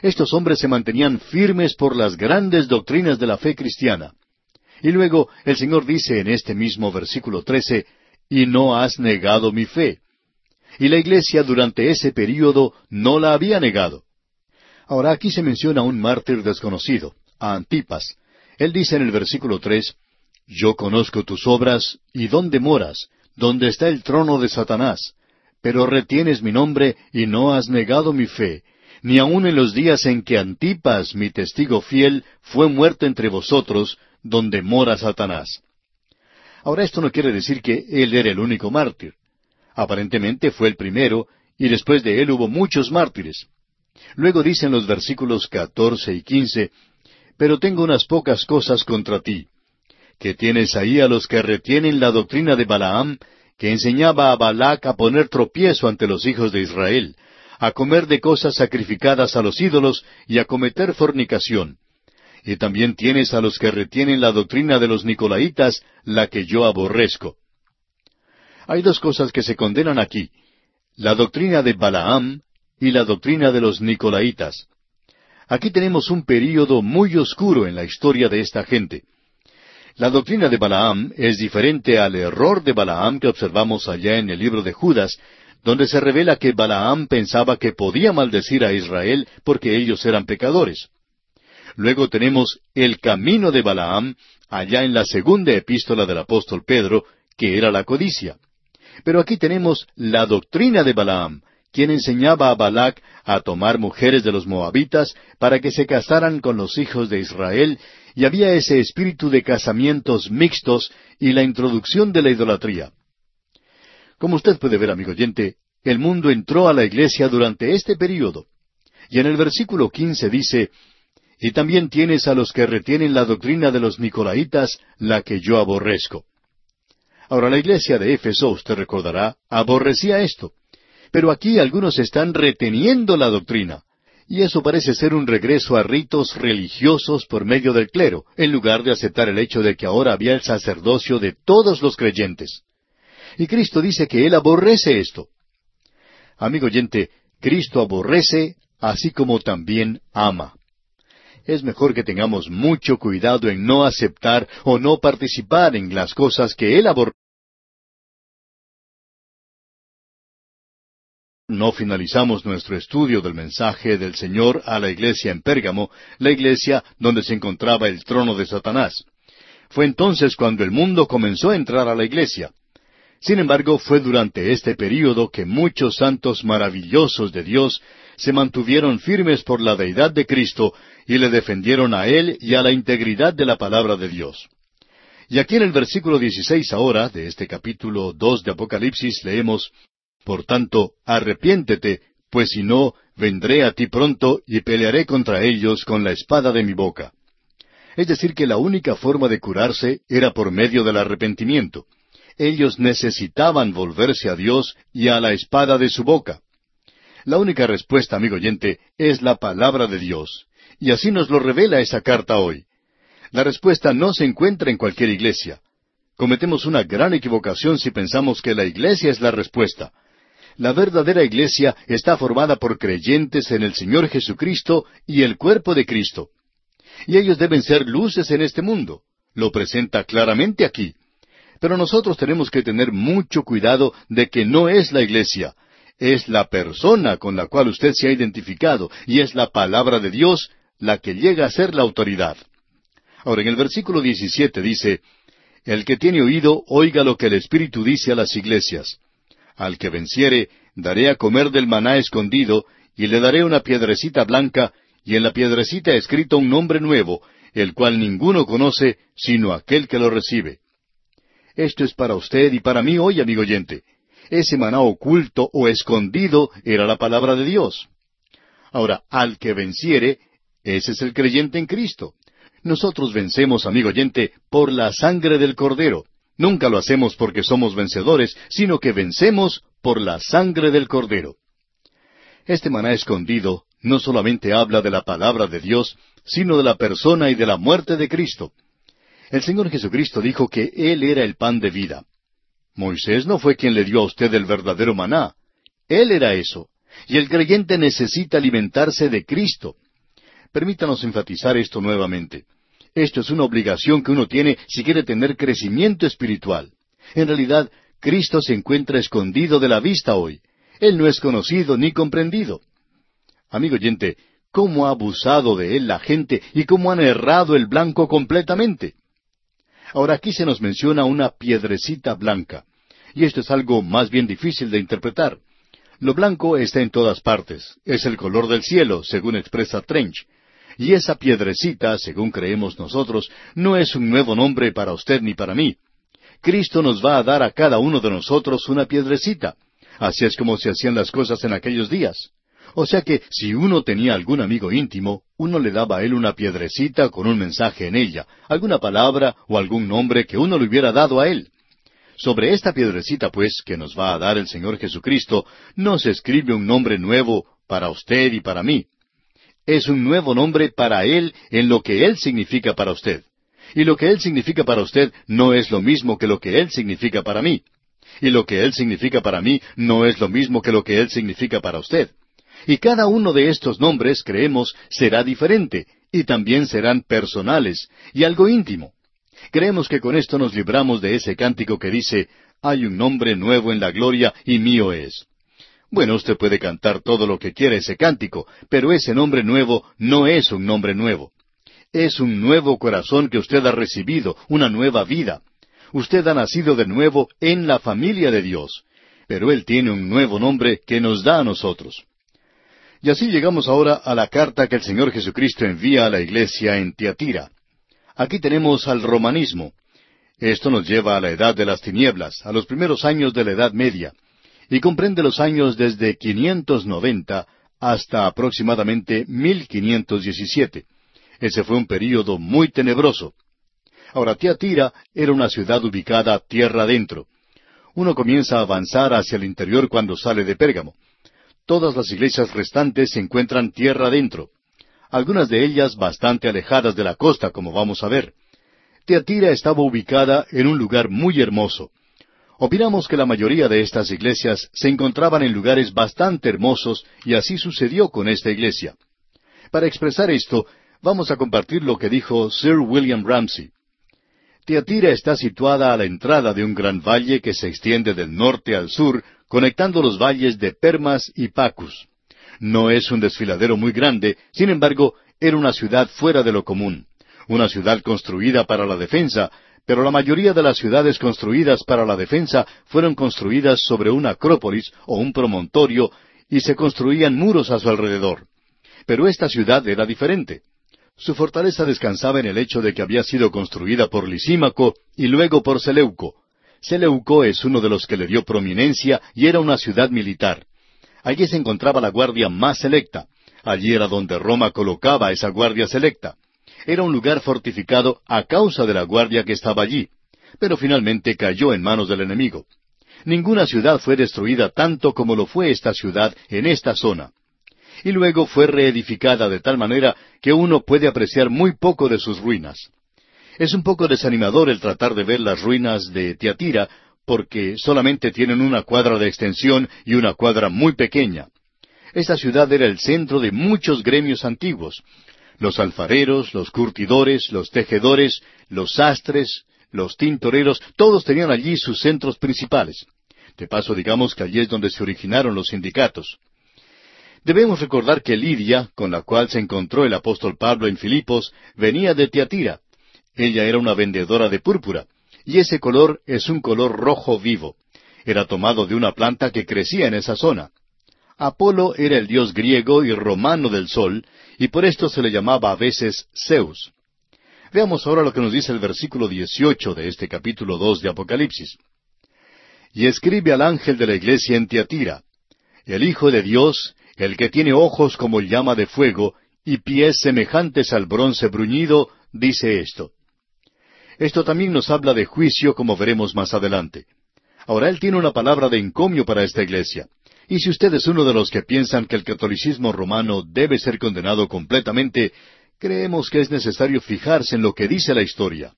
Estos hombres se mantenían firmes por las grandes doctrinas de la fe cristiana. Y luego el Señor dice en este mismo versículo 13, y no has negado mi fe. Y la iglesia durante ese período no la había negado. Ahora aquí se menciona un mártir desconocido, a Antipas. Él dice en el versículo tres, Yo conozco tus obras y dónde moras, donde está el trono de Satanás, pero retienes mi nombre y no has negado mi fe, ni aun en los días en que Antipas, mi testigo fiel, fue muerto entre vosotros, donde mora Satanás. Ahora esto no quiere decir que él era el único mártir. Aparentemente fue el primero, y después de él hubo muchos mártires. Luego dicen los versículos catorce y quince, Pero tengo unas pocas cosas contra ti, que tienes ahí a los que retienen la doctrina de Balaam, que enseñaba a Balac a poner tropiezo ante los hijos de Israel, a comer de cosas sacrificadas a los ídolos y a cometer fornicación. Y también tienes a los que retienen la doctrina de los Nicolaitas, la que yo aborrezco. Hay dos cosas que se condenan aquí, la doctrina de Balaam y la doctrina de los Nicolaitas. Aquí tenemos un período muy oscuro en la historia de esta gente. La doctrina de Balaam es diferente al error de Balaam que observamos allá en el libro de Judas, donde se revela que Balaam pensaba que podía maldecir a Israel porque ellos eran pecadores. Luego tenemos el camino de Balaam allá en la segunda epístola del apóstol Pedro, que era la codicia. Pero aquí tenemos la doctrina de Balaam, quien enseñaba a Balac a tomar mujeres de los moabitas para que se casaran con los hijos de Israel, y había ese espíritu de casamientos mixtos y la introducción de la idolatría. Como usted puede ver, amigo oyente, el mundo entró a la iglesia durante este período. Y en el versículo quince dice, Y también tienes a los que retienen la doctrina de los Nicolaitas, la que yo aborrezco. Ahora la iglesia de Éfeso, usted recordará, aborrecía esto. Pero aquí algunos están reteniendo la doctrina. Y eso parece ser un regreso a ritos religiosos por medio del clero, en lugar de aceptar el hecho de que ahora había el sacerdocio de todos los creyentes. Y Cristo dice que Él aborrece esto. Amigo oyente, Cristo aborrece así como también ama. Es mejor que tengamos mucho cuidado en no aceptar o no participar en las cosas que Él aborrece. No finalizamos nuestro estudio del mensaje del Señor a la iglesia en Pérgamo, la iglesia donde se encontraba el trono de Satanás. Fue entonces cuando el mundo comenzó a entrar a la iglesia. Sin embargo, fue durante este período que muchos santos maravillosos de Dios se mantuvieron firmes por la deidad de Cristo y le defendieron a Él y a la integridad de la palabra de Dios. Y aquí en el versículo 16 ahora de este capítulo 2 de Apocalipsis leemos, Por tanto, arrepiéntete, pues si no, vendré a ti pronto y pelearé contra ellos con la espada de mi boca. Es decir, que la única forma de curarse era por medio del arrepentimiento ellos necesitaban volverse a Dios y a la espada de su boca. La única respuesta, amigo oyente, es la palabra de Dios. Y así nos lo revela esa carta hoy. La respuesta no se encuentra en cualquier iglesia. Cometemos una gran equivocación si pensamos que la iglesia es la respuesta. La verdadera iglesia está formada por creyentes en el Señor Jesucristo y el cuerpo de Cristo. Y ellos deben ser luces en este mundo. Lo presenta claramente aquí. Pero nosotros tenemos que tener mucho cuidado de que no es la iglesia, es la persona con la cual usted se ha identificado y es la palabra de Dios la que llega a ser la autoridad. Ahora, en el versículo 17 dice, El que tiene oído, oiga lo que el Espíritu dice a las iglesias. Al que venciere, daré a comer del maná escondido, y le daré una piedrecita blanca, y en la piedrecita escrito un nombre nuevo, el cual ninguno conoce, sino aquel que lo recibe. Esto es para usted y para mí hoy, amigo oyente. Ese maná oculto o escondido era la palabra de Dios. Ahora, al que venciere, ese es el creyente en Cristo. Nosotros vencemos, amigo oyente, por la sangre del Cordero. Nunca lo hacemos porque somos vencedores, sino que vencemos por la sangre del Cordero. Este maná escondido no solamente habla de la palabra de Dios, sino de la persona y de la muerte de Cristo. El Señor Jesucristo dijo que Él era el pan de vida. Moisés no fue quien le dio a usted el verdadero maná. Él era eso. Y el creyente necesita alimentarse de Cristo. Permítanos enfatizar esto nuevamente. Esto es una obligación que uno tiene si quiere tener crecimiento espiritual. En realidad, Cristo se encuentra escondido de la vista hoy. Él no es conocido ni comprendido. Amigo oyente, ¿cómo ha abusado de él la gente y cómo han errado el blanco completamente? Ahora aquí se nos menciona una piedrecita blanca, y esto es algo más bien difícil de interpretar. Lo blanco está en todas partes, es el color del cielo, según expresa Trench. Y esa piedrecita, según creemos nosotros, no es un nuevo nombre para usted ni para mí. Cristo nos va a dar a cada uno de nosotros una piedrecita. Así es como se hacían las cosas en aquellos días. O sea que si uno tenía algún amigo íntimo, uno le daba a él una piedrecita con un mensaje en ella, alguna palabra o algún nombre que uno le hubiera dado a él. Sobre esta piedrecita, pues, que nos va a dar el Señor Jesucristo, no se escribe un nombre nuevo para usted y para mí es un nuevo nombre para Él en lo que Él significa para usted. Y lo que Él significa para usted no es lo mismo que lo que Él significa para mí. Y lo que Él significa para mí no es lo mismo que lo que Él significa para usted. Y cada uno de estos nombres, creemos, será diferente, y también serán personales, y algo íntimo. Creemos que con esto nos libramos de ese cántico que dice, hay un nombre nuevo en la gloria, y mío es. Bueno, usted puede cantar todo lo que quiera ese cántico, pero ese nombre nuevo no es un nombre nuevo. Es un nuevo corazón que usted ha recibido, una nueva vida. Usted ha nacido de nuevo en la familia de Dios, pero Él tiene un nuevo nombre que nos da a nosotros. Y así llegamos ahora a la carta que el Señor Jesucristo envía a la iglesia en Tiatira. Aquí tenemos al romanismo. Esto nos lleva a la edad de las tinieblas, a los primeros años de la Edad Media y comprende los años desde 590 hasta aproximadamente 1517. Ese fue un período muy tenebroso. Ahora, Tiatira era una ciudad ubicada tierra adentro. Uno comienza a avanzar hacia el interior cuando sale de Pérgamo. Todas las iglesias restantes se encuentran tierra adentro, algunas de ellas bastante alejadas de la costa, como vamos a ver. Teatira estaba ubicada en un lugar muy hermoso. Opinamos que la mayoría de estas iglesias se encontraban en lugares bastante hermosos y así sucedió con esta iglesia. Para expresar esto, vamos a compartir lo que dijo Sir William Ramsey. Teatira está situada a la entrada de un gran valle que se extiende del norte al sur, conectando los valles de Permas y Pacus. No es un desfiladero muy grande, sin embargo, era una ciudad fuera de lo común, una ciudad construida para la defensa, pero la mayoría de las ciudades construidas para la defensa fueron construidas sobre una acrópolis o un promontorio y se construían muros a su alrededor. Pero esta ciudad era diferente. Su fortaleza descansaba en el hecho de que había sido construida por Lisímaco y luego por Seleuco. Seleuco es uno de los que le dio prominencia y era una ciudad militar. Allí se encontraba la guardia más selecta. Allí era donde Roma colocaba esa guardia selecta. Era un lugar fortificado a causa de la guardia que estaba allí, pero finalmente cayó en manos del enemigo. Ninguna ciudad fue destruida tanto como lo fue esta ciudad en esta zona. Y luego fue reedificada de tal manera que uno puede apreciar muy poco de sus ruinas. Es un poco desanimador el tratar de ver las ruinas de Tiatira, porque solamente tienen una cuadra de extensión y una cuadra muy pequeña. Esta ciudad era el centro de muchos gremios antiguos, los alfareros, los curtidores, los tejedores, los sastres, los tintoreros, todos tenían allí sus centros principales. De paso, digamos que allí es donde se originaron los sindicatos. Debemos recordar que Lidia, con la cual se encontró el apóstol Pablo en Filipos, venía de Tiatira. Ella era una vendedora de púrpura, y ese color es un color rojo vivo. Era tomado de una planta que crecía en esa zona. Apolo era el dios griego y romano del sol, y por esto se le llamaba a veces Zeus. Veamos ahora lo que nos dice el versículo 18 de este capítulo 2 de Apocalipsis. Y escribe al ángel de la iglesia en Tiatira, el Hijo de Dios, el que tiene ojos como llama de fuego y pies semejantes al bronce bruñido, dice esto. Esto también nos habla de juicio, como veremos más adelante. Ahora él tiene una palabra de encomio para esta iglesia. Y si usted es uno de los que piensan que el catolicismo romano debe ser condenado completamente, creemos que es necesario fijarse en lo que dice la historia.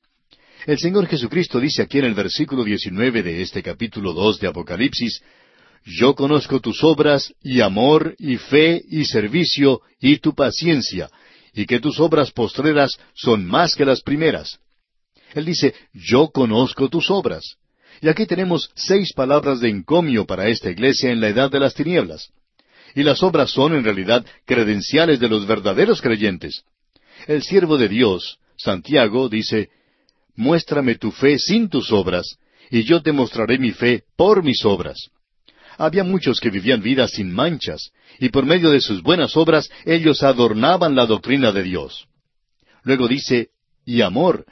El Señor Jesucristo dice aquí en el versículo 19 de este capítulo 2 de Apocalipsis, Yo conozco tus obras, y amor, y fe, y servicio, y tu paciencia, y que tus obras postreras son más que las primeras. Él dice, Yo conozco tus obras. Y aquí tenemos seis palabras de encomio para esta iglesia en la edad de las tinieblas. Y las obras son en realidad credenciales de los verdaderos creyentes. El siervo de Dios, Santiago, dice, Muéstrame tu fe sin tus obras, y yo te mostraré mi fe por mis obras. Había muchos que vivían vidas sin manchas, y por medio de sus buenas obras ellos adornaban la doctrina de Dios. Luego dice, y amor.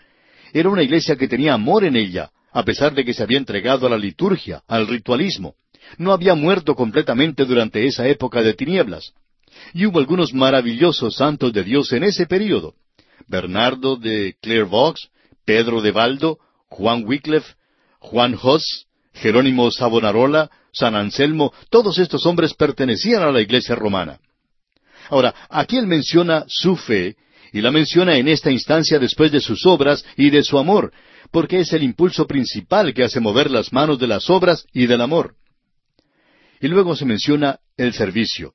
Era una iglesia que tenía amor en ella, a pesar de que se había entregado a la liturgia, al ritualismo. No había muerto completamente durante esa época de tinieblas. Y hubo algunos maravillosos santos de Dios en ese período. Bernardo de Clairvaux, Pedro de Valdo, Juan Wycliffe, Juan Hoss, Jerónimo Savonarola, San Anselmo, todos estos hombres pertenecían a la iglesia romana. Ahora, aquí él menciona su fe, y la menciona en esta instancia después de sus obras y de su amor, porque es el impulso principal que hace mover las manos de las obras y del amor. Y luego se menciona el servicio.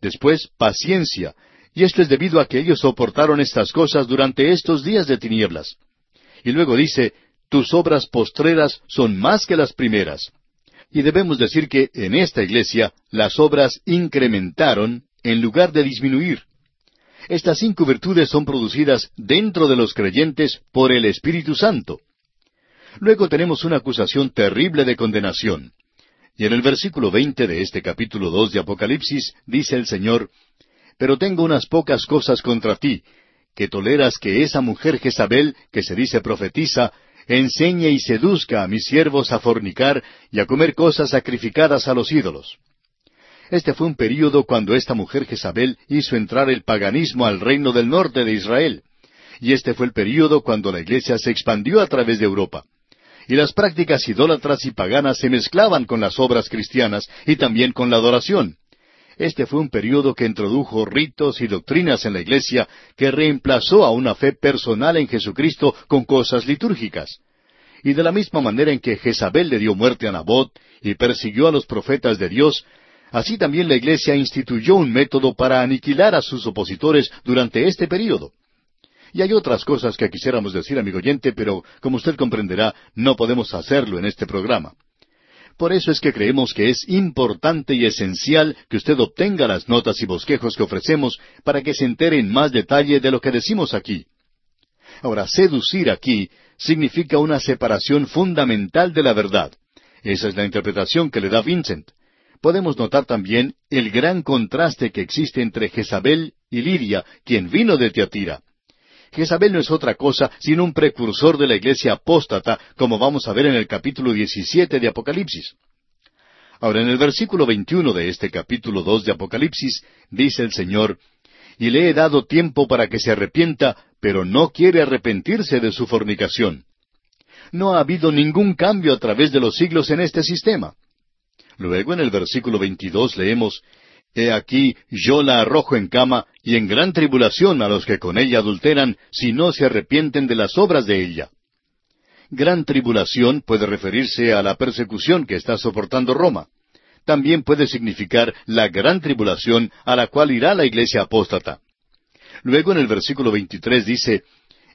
Después, paciencia, y esto es debido a que ellos soportaron estas cosas durante estos días de tinieblas. Y luego dice, tus obras postreras son más que las primeras. Y debemos decir que en esta iglesia las obras incrementaron en lugar de disminuir. Estas cinco virtudes son producidas dentro de los creyentes por el Espíritu Santo. Luego tenemos una acusación terrible de condenación. Y en el versículo veinte de este capítulo dos de Apocalipsis dice el Señor, Pero tengo unas pocas cosas contra ti, que toleras que esa mujer Jezabel, que se dice profetiza, enseñe y seduzca a mis siervos a fornicar y a comer cosas sacrificadas a los ídolos. Este fue un período cuando esta mujer Jezabel hizo entrar el paganismo al reino del norte de Israel. Y este fue el período cuando la iglesia se expandió a través de Europa. Y las prácticas idólatras y paganas se mezclaban con las obras cristianas y también con la adoración. Este fue un período que introdujo ritos y doctrinas en la iglesia que reemplazó a una fe personal en Jesucristo con cosas litúrgicas. Y de la misma manera en que Jezabel le dio muerte a Nabot y persiguió a los profetas de Dios, así también la iglesia instituyó un método para aniquilar a sus opositores durante este período. Y hay otras cosas que quisiéramos decir, amigo oyente, pero como usted comprenderá, no podemos hacerlo en este programa. Por eso es que creemos que es importante y esencial que usted obtenga las notas y bosquejos que ofrecemos para que se entere en más detalle de lo que decimos aquí. Ahora, seducir aquí significa una separación fundamental de la verdad. Esa es la interpretación que le da Vincent. Podemos notar también el gran contraste que existe entre Jezabel y Lidia, quien vino de Teatira. Jezabel no es otra cosa sino un precursor de la iglesia apóstata, como vamos a ver en el capítulo 17 de Apocalipsis. Ahora, en el versículo 21 de este capítulo 2 de Apocalipsis, dice el Señor, Y le he dado tiempo para que se arrepienta, pero no quiere arrepentirse de su fornicación. No ha habido ningún cambio a través de los siglos en este sistema. Luego, en el versículo 22 leemos, He aquí yo la arrojo en cama y en gran tribulación a los que con ella adulteran, si no se arrepienten de las obras de ella. Gran tribulación puede referirse a la persecución que está soportando Roma. También puede significar la gran tribulación a la cual irá la iglesia apóstata. Luego en el versículo 23 dice,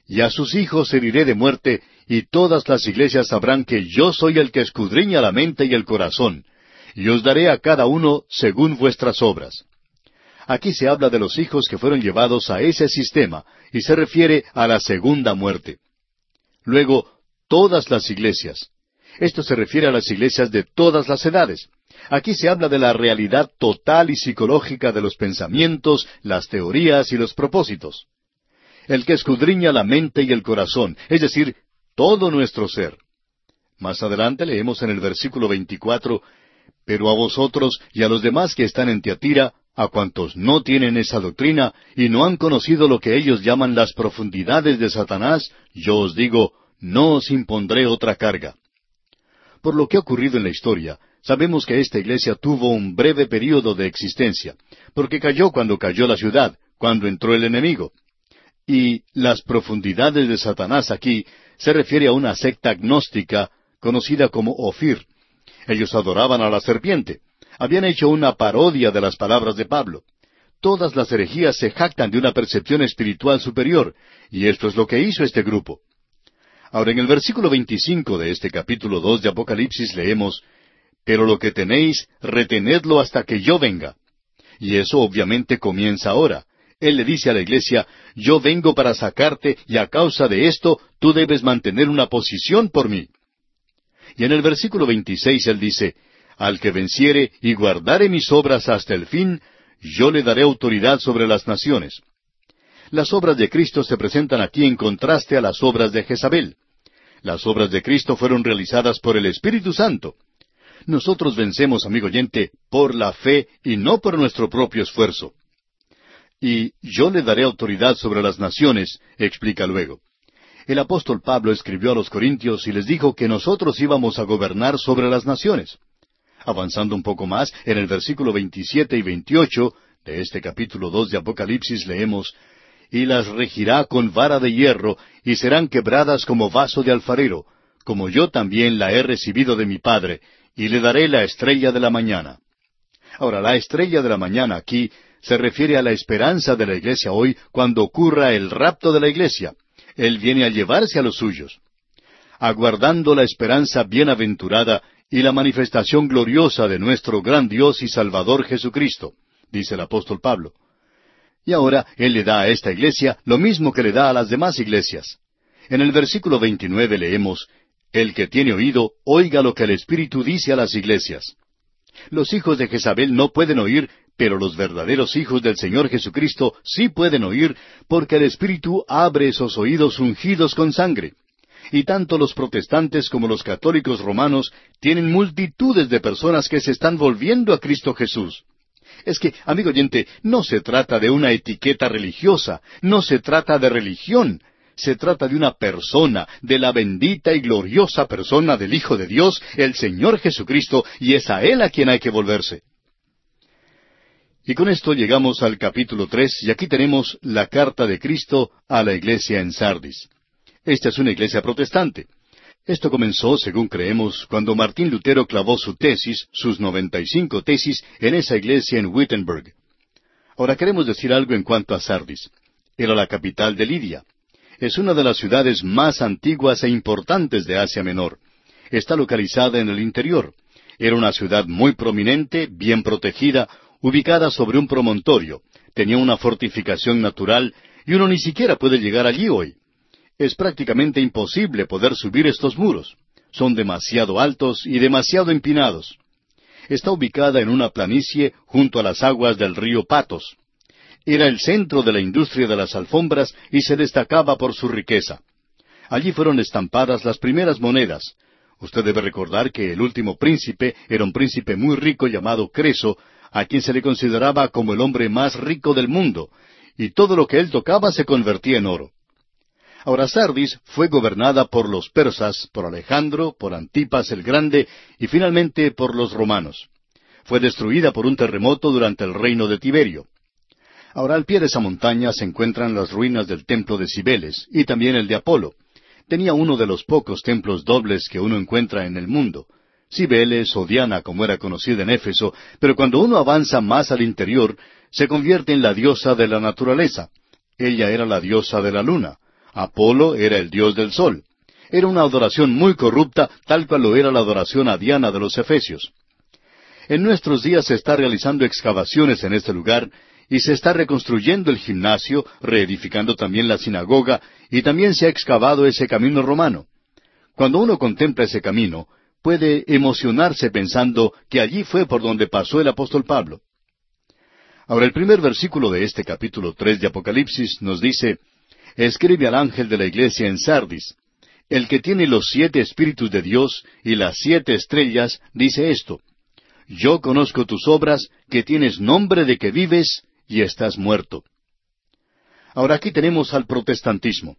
Y a sus hijos heriré de muerte, y todas las iglesias sabrán que yo soy el que escudriña la mente y el corazón, y os daré a cada uno según vuestras obras. Aquí se habla de los hijos que fueron llevados a ese sistema, y se refiere a la segunda muerte. Luego, todas las iglesias. Esto se refiere a las iglesias de todas las edades. Aquí se habla de la realidad total y psicológica de los pensamientos, las teorías y los propósitos. El que escudriña la mente y el corazón, es decir, todo nuestro ser. Más adelante leemos en el versículo 24 pero a vosotros y a los demás que están en Tiatira, a cuantos no tienen esa doctrina y no han conocido lo que ellos llaman las profundidades de Satanás, yo os digo, no os impondré otra carga. Por lo que ha ocurrido en la historia, sabemos que esta iglesia tuvo un breve período de existencia, porque cayó cuando cayó la ciudad, cuando entró el enemigo. Y las profundidades de Satanás aquí se refiere a una secta agnóstica conocida como Ofir. Ellos adoraban a la serpiente. Habían hecho una parodia de las palabras de Pablo. Todas las herejías se jactan de una percepción espiritual superior, y esto es lo que hizo este grupo. Ahora, en el versículo 25 de este capítulo 2 de Apocalipsis leemos, Pero lo que tenéis, retenedlo hasta que yo venga. Y eso obviamente comienza ahora. Él le dice a la iglesia, Yo vengo para sacarte, y a causa de esto tú debes mantener una posición por mí. Y en el versículo 26 él dice, Al que venciere y guardare mis obras hasta el fin, yo le daré autoridad sobre las naciones. Las obras de Cristo se presentan aquí en contraste a las obras de Jezabel. Las obras de Cristo fueron realizadas por el Espíritu Santo. Nosotros vencemos, amigo oyente, por la fe y no por nuestro propio esfuerzo. Y yo le daré autoridad sobre las naciones, explica luego. El apóstol Pablo escribió a los Corintios y les dijo que nosotros íbamos a gobernar sobre las naciones. Avanzando un poco más, en el versículo 27 y 28 de este capítulo 2 de Apocalipsis leemos, Y las regirá con vara de hierro, y serán quebradas como vaso de alfarero, como yo también la he recibido de mi Padre, y le daré la estrella de la mañana. Ahora, la estrella de la mañana aquí se refiere a la esperanza de la iglesia hoy cuando ocurra el rapto de la iglesia. Él viene a llevarse a los suyos. Aguardando la esperanza bienaventurada y la manifestación gloriosa de nuestro gran Dios y Salvador Jesucristo, dice el apóstol Pablo. Y ahora Él le da a esta iglesia lo mismo que le da a las demás iglesias. En el versículo 29 leemos, El que tiene oído, oiga lo que el Espíritu dice a las iglesias. Los hijos de Jezabel no pueden oír, pero los verdaderos hijos del Señor Jesucristo sí pueden oír, porque el Espíritu abre esos oídos ungidos con sangre. Y tanto los protestantes como los católicos romanos tienen multitudes de personas que se están volviendo a Cristo Jesús. Es que, amigo oyente, no se trata de una etiqueta religiosa, no se trata de religión, se trata de una persona, de la bendita y gloriosa persona del Hijo de Dios, el Señor Jesucristo, y es a Él a quien hay que volverse. Y con esto llegamos al capítulo tres, y aquí tenemos la carta de Cristo a la iglesia en Sardis. Esta es una iglesia protestante. Esto comenzó, según creemos, cuando Martín Lutero clavó su tesis, sus noventa y cinco tesis, en esa iglesia en Wittenberg. Ahora queremos decir algo en cuanto a Sardis. Era la capital de Lidia. Es una de las ciudades más antiguas e importantes de Asia Menor. Está localizada en el interior. Era una ciudad muy prominente, bien protegida, ubicada sobre un promontorio. Tenía una fortificación natural y uno ni siquiera puede llegar allí hoy. Es prácticamente imposible poder subir estos muros. Son demasiado altos y demasiado empinados. Está ubicada en una planicie junto a las aguas del río Patos. Era el centro de la industria de las alfombras y se destacaba por su riqueza. Allí fueron estampadas las primeras monedas. Usted debe recordar que el último príncipe era un príncipe muy rico llamado Creso, a quien se le consideraba como el hombre más rico del mundo, y todo lo que él tocaba se convertía en oro. Ahora Sardis fue gobernada por los persas, por Alejandro, por Antipas el Grande y finalmente por los romanos. Fue destruida por un terremoto durante el reino de Tiberio. Ahora al pie de esa montaña se encuentran las ruinas del templo de Cibeles y también el de Apolo. Tenía uno de los pocos templos dobles que uno encuentra en el mundo. Cibeles o Diana, como era conocida en Éfeso, pero cuando uno avanza más al interior, se convierte en la diosa de la naturaleza. Ella era la diosa de la luna. Apolo era el dios del sol. Era una adoración muy corrupta, tal cual lo era la adoración a Diana de los Efesios. En nuestros días se está realizando excavaciones en este lugar y se está reconstruyendo el gimnasio, reedificando también la sinagoga y también se ha excavado ese camino romano. Cuando uno contempla ese camino, puede emocionarse pensando que allí fue por donde pasó el apóstol Pablo. Ahora el primer versículo de este capítulo tres de Apocalipsis nos dice escribe al ángel de la iglesia en Sardis. El que tiene los siete espíritus de Dios y las siete estrellas dice esto, Yo conozco tus obras, que tienes nombre de que vives y estás muerto. Ahora aquí tenemos al protestantismo.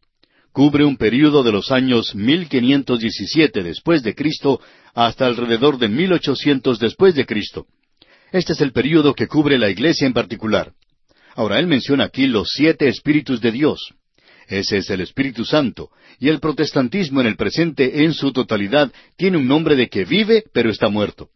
Cubre un período de los años 1517 después de Cristo hasta alrededor de 1800 después de Cristo. Este es el período que cubre la iglesia en particular. Ahora él menciona aquí los siete espíritus de Dios. Ese es el Espíritu Santo, y el protestantismo en el presente en su totalidad tiene un nombre de que vive pero está muerto.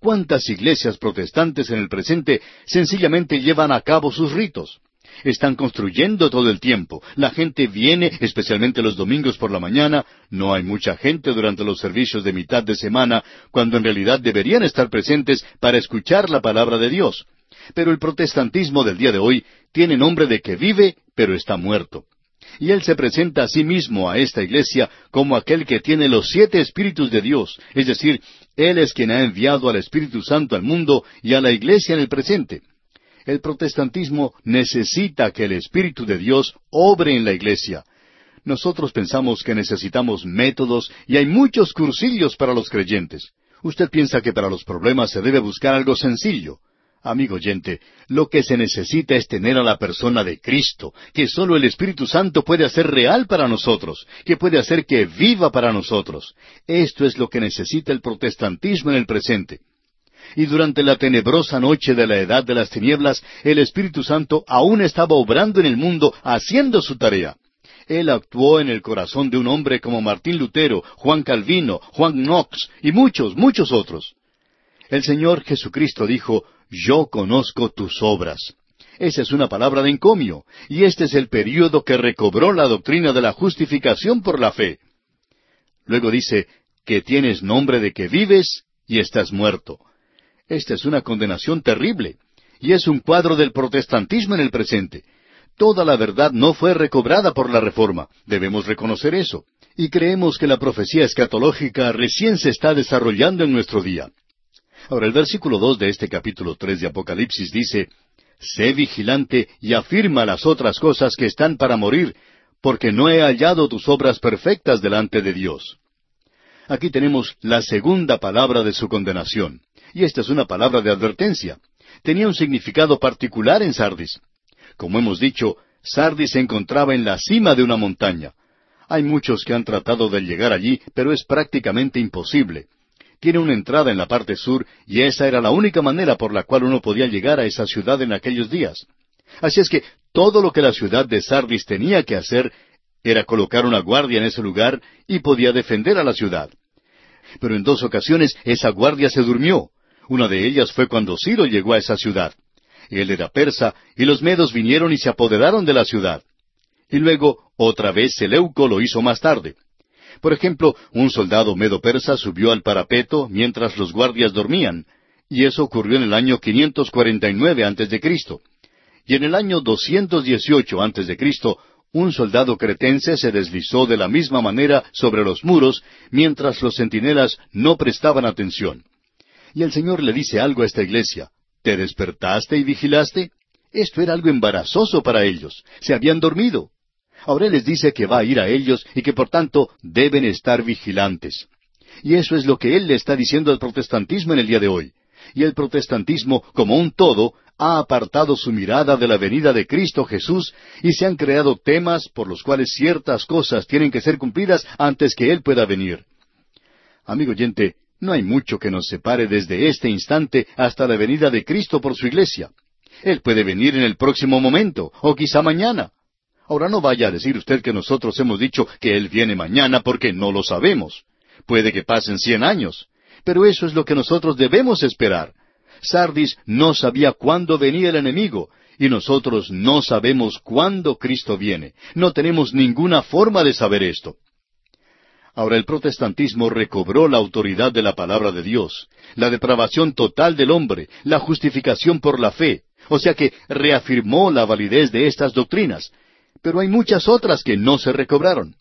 ¿Cuántas iglesias protestantes en el presente sencillamente llevan a cabo sus ritos? Están construyendo todo el tiempo. La gente viene, especialmente los domingos por la mañana. No hay mucha gente durante los servicios de mitad de semana, cuando en realidad deberían estar presentes para escuchar la palabra de Dios. Pero el protestantismo del día de hoy tiene nombre de que vive, pero está muerto. Y él se presenta a sí mismo a esta iglesia como aquel que tiene los siete espíritus de Dios, es decir, él es quien ha enviado al Espíritu Santo al mundo y a la iglesia en el presente. El protestantismo necesita que el Espíritu de Dios obre en la iglesia. Nosotros pensamos que necesitamos métodos y hay muchos cursillos para los creyentes. Usted piensa que para los problemas se debe buscar algo sencillo. Amigo oyente, lo que se necesita es tener a la persona de Cristo, que sólo el Espíritu Santo puede hacer real para nosotros, que puede hacer que viva para nosotros. Esto es lo que necesita el protestantismo en el presente. Y durante la tenebrosa noche de la edad de las tinieblas, el Espíritu Santo aún estaba obrando en el mundo, haciendo su tarea. Él actuó en el corazón de un hombre como Martín Lutero, Juan Calvino, Juan Knox y muchos, muchos otros. El Señor Jesucristo dijo, yo conozco tus obras. Esa es una palabra de encomio, y este es el período que recobró la doctrina de la justificación por la fe. Luego dice, que tienes nombre de que vives y estás muerto. Esta es una condenación terrible, y es un cuadro del protestantismo en el presente. Toda la verdad no fue recobrada por la Reforma, debemos reconocer eso, y creemos que la profecía escatológica recién se está desarrollando en nuestro día. Ahora, el versículo dos de este capítulo tres de Apocalipsis dice, Sé vigilante y afirma las otras cosas que están para morir, porque no he hallado tus obras perfectas delante de Dios. Aquí tenemos la segunda palabra de su condenación, y esta es una palabra de advertencia. Tenía un significado particular en Sardis. Como hemos dicho, Sardis se encontraba en la cima de una montaña. Hay muchos que han tratado de llegar allí, pero es prácticamente imposible tiene una entrada en la parte sur y esa era la única manera por la cual uno podía llegar a esa ciudad en aquellos días. Así es que todo lo que la ciudad de Sardis tenía que hacer era colocar una guardia en ese lugar y podía defender a la ciudad. Pero en dos ocasiones esa guardia se durmió. Una de ellas fue cuando Ciro llegó a esa ciudad. Él era persa y los medos vinieron y se apoderaron de la ciudad. Y luego otra vez Seleuco lo hizo más tarde. Por ejemplo, un soldado medo-persa subió al parapeto mientras los guardias dormían, y eso ocurrió en el año 549 antes de Cristo. Y en el año 218 antes de Cristo, un soldado cretense se deslizó de la misma manera sobre los muros mientras los centinelas no prestaban atención. Y el Señor le dice algo a esta iglesia. ¿Te despertaste y vigilaste? Esto era algo embarazoso para ellos. Se habían dormido. Ahora les dice que va a ir a ellos y que por tanto deben estar vigilantes. Y eso es lo que Él le está diciendo al protestantismo en el día de hoy. Y el protestantismo, como un todo, ha apartado su mirada de la venida de Cristo Jesús y se han creado temas por los cuales ciertas cosas tienen que ser cumplidas antes que Él pueda venir. Amigo oyente, no hay mucho que nos separe desde este instante hasta la venida de Cristo por su iglesia. Él puede venir en el próximo momento, o quizá mañana. Ahora no vaya a decir usted que nosotros hemos dicho que Él viene mañana porque no lo sabemos. Puede que pasen cien años, pero eso es lo que nosotros debemos esperar. Sardis no sabía cuándo venía el enemigo, y nosotros no sabemos cuándo Cristo viene. No tenemos ninguna forma de saber esto. Ahora el protestantismo recobró la autoridad de la palabra de Dios, la depravación total del hombre, la justificación por la fe, o sea que reafirmó la validez de estas doctrinas, pero hay muchas otras que no se recobraron.